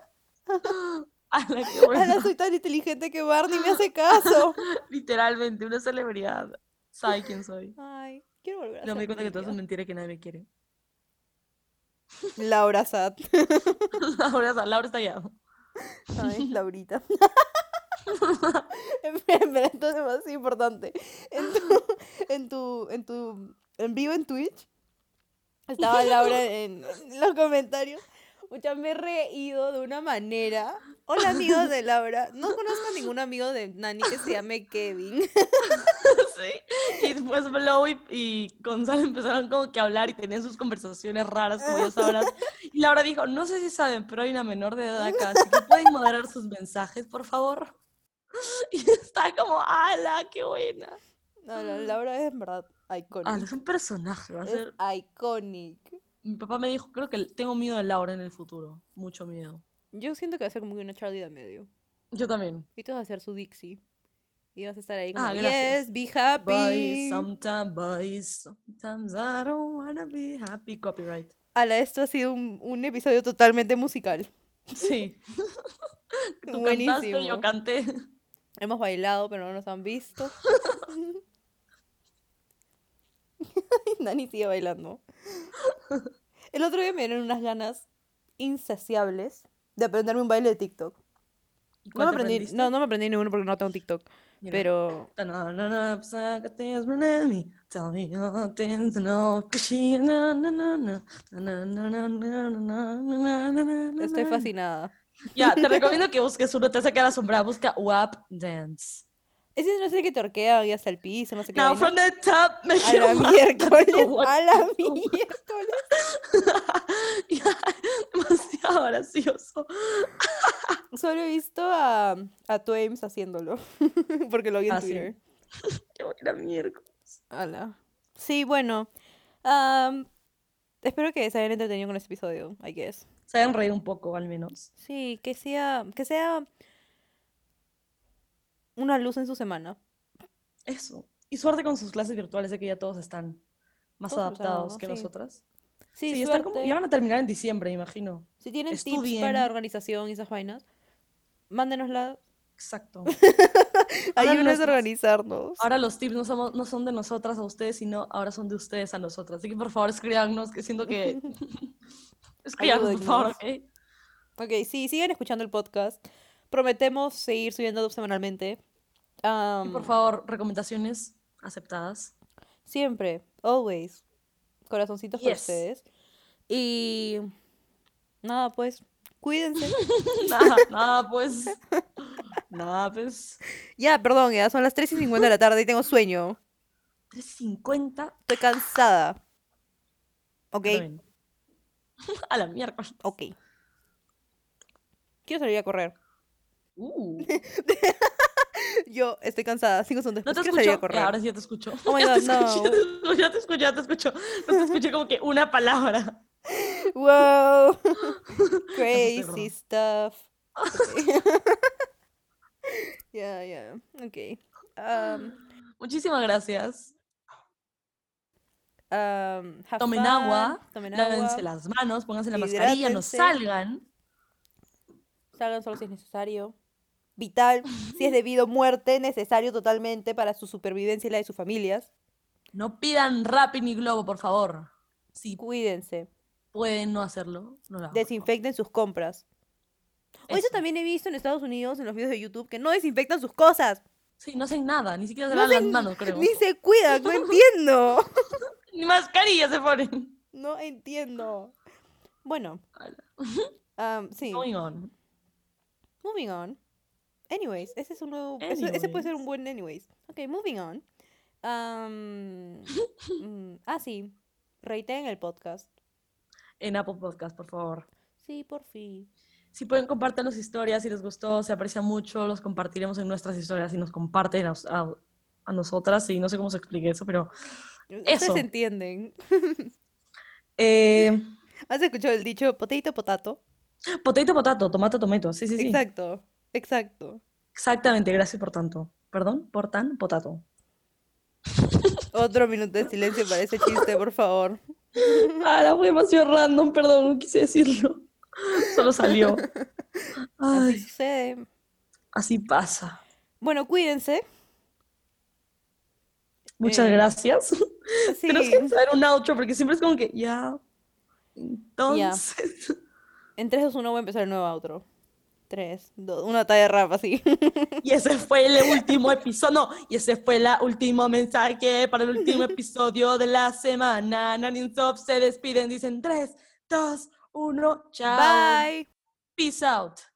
Ala, qué bueno. Ahora soy tan inteligente que Barney me hace caso. Literalmente, una celebridad. ¿Sabe quién soy? Ay. Quiero volver a No me di cuenta que todo es mentira que nadie me quiere. Laura Sad. Ahora Laura está allá. Ay, Laurita. espera, espera, esto es demasiado importante. En tu, en tu, en tu, en vivo en Twitch, estaba Laura en los comentarios. Mucha, me he reído de una manera. Hola amigos de Laura. No conozco a ningún amigo de Nani que se llame Kevin. sí. Y después Blow y, y Gonzalo empezaron como que a hablar y tenían sus conversaciones raras, como ya sabrás. Y Laura dijo, no sé si saben, pero hay una menor de edad acá, así que pueden moderar sus mensajes, por favor. Y está como, ¡ala, qué buena! No, la- Laura es en verdad Ah, iconic. es un personaje, va a ser... iconic. Mi papá me dijo, creo que tengo miedo de Laura en el futuro, mucho miedo. Yo siento que va a ser como una Charlie de medio. Yo también. Y tú vas a hacer su Dixie. Y vas a estar ahí como, Ah, yes, be Bye, happy. sometimes, bye, sometimes I don't wanna be happy. Copyright. Ala, esto ha sido un, un episodio totalmente musical. Sí. Tú cantaste, Buenísimo. yo canté. Hemos bailado, pero no nos han visto. Dani sigue bailando. El otro día me dieron unas ganas insaciables de aprenderme un baile de TikTok. No me, aprendí, no, no me aprendí ninguno porque no tengo TikTok. Pero. Estoy fascinada. Ya, yeah, te recomiendo que busques uno, te saca la sombra, busca WAP Dance. Ese no el que torquea y hasta el piso, no sé qué. Now vaina. from the top, me A la miércoles, a la miércoles. Ya, Demasiado gracioso. Solo he visto a, a Twames haciéndolo, porque lo vi en Ah, sí. Twitter. Qué buena miércoles. Ala. Sí, bueno. espero que se hayan entretenido con este episodio, I guess. Se hayan reído un poco, al menos. Sí, que sea, que sea una luz en su semana. Eso. Y suerte con sus clases virtuales, de que ya todos están más Todos adaptados que sí. nosotras. Sí, Sí, están como, ya van a terminar en diciembre, imagino. Si tienen tips estudien. para organización y esas vainas, mándenosla. Exacto. Ayúdenos a organizarnos. Ahora los tips no, somos, no son de nosotras a ustedes, sino ahora son de ustedes a nosotras. Así que por favor escríbanos, que siento que... escríbanos, por favor. ¿ok? Ok, sí, sigan escuchando el podcast. Prometemos seguir subiendo semanalmente. Y por favor, recomendaciones aceptadas. Siempre, always. Corazoncitos para ustedes. Y nada, pues, cuídense. nada, nada, pues. Nada, pues. ya, perdón, ya son las 3 y 50 de la tarde y tengo sueño. 3.50. Estoy cansada. Ok. A la mierda. ok. Quiero salir a correr. Uh. Yo estoy cansada. Cinco segundos ¿No te escucho? correr. Ahora sí ya te escucho. Oh my Ya te no. Ya te escuché, ya te escucho. No te escuché como que una palabra. Wow. Crazy stuff. Ya, ya. Ok. Um, Muchísimas gracias. um, Tomen fun, agua, Tomen Lávense agua. las manos, pónganse la mascarilla, no salgan. Salgan solo si es necesario. Vital, si es debido muerte, necesario totalmente para su supervivencia y la de sus familias. No pidan Rappi ni Globo, por favor. Si Cuídense. pueden no hacerlo, no lo hagan. Desinfecten sus compras. O eso Eso. también he visto en Estados Unidos en los videos de YouTube que no desinfectan sus cosas. Sí, no hacen nada, ni siquiera se No lavan las manos, creo. Ni se cuidan, no entiendo. Ni mascarilla se ponen. No entiendo. Bueno, um, sí. Going on. Moving on. Anyways, ese es un nuevo. ese- ese puede ser un buen anyways. Ok, moving on. Um, mm, ah, sí. Reiten el podcast. En Apple Podcast, por favor. Sí, por fin. Si pueden, compartan las historias, si les gustó, se aprecia mucho, los compartiremos en nuestras historias y nos comparten a, a- a nosotras. Y no sé cómo se explique eso, pero. Ustedes Eso. entienden. Eh, ¿Has escuchado el dicho potato, potato? potato, potato, tomato, tomato. Sí, sí, sí. Exacto, exacto. Exactamente, gracias por tanto. Perdón, por tan, potato. Otro minuto de silencio para ese chiste, por favor. Ah, la fue demasiado random, perdón, no quise decirlo. Solo salió. Así Ay, sucede. así pasa. Bueno, cuídense. Muchas Eh, gracias. Sí. Tenemos que hacer un outro porque siempre es como que, ya. Entonces. En 3, 2, 1 voy a empezar el nuevo outro. 3, 2, una talla de rap así. Y ese fue el último episodio. No, y ese fue el último mensaje para el último episodio de la semana. Nanin Top se despiden. Dicen 3, 2, 1, chao. Bye. Peace out.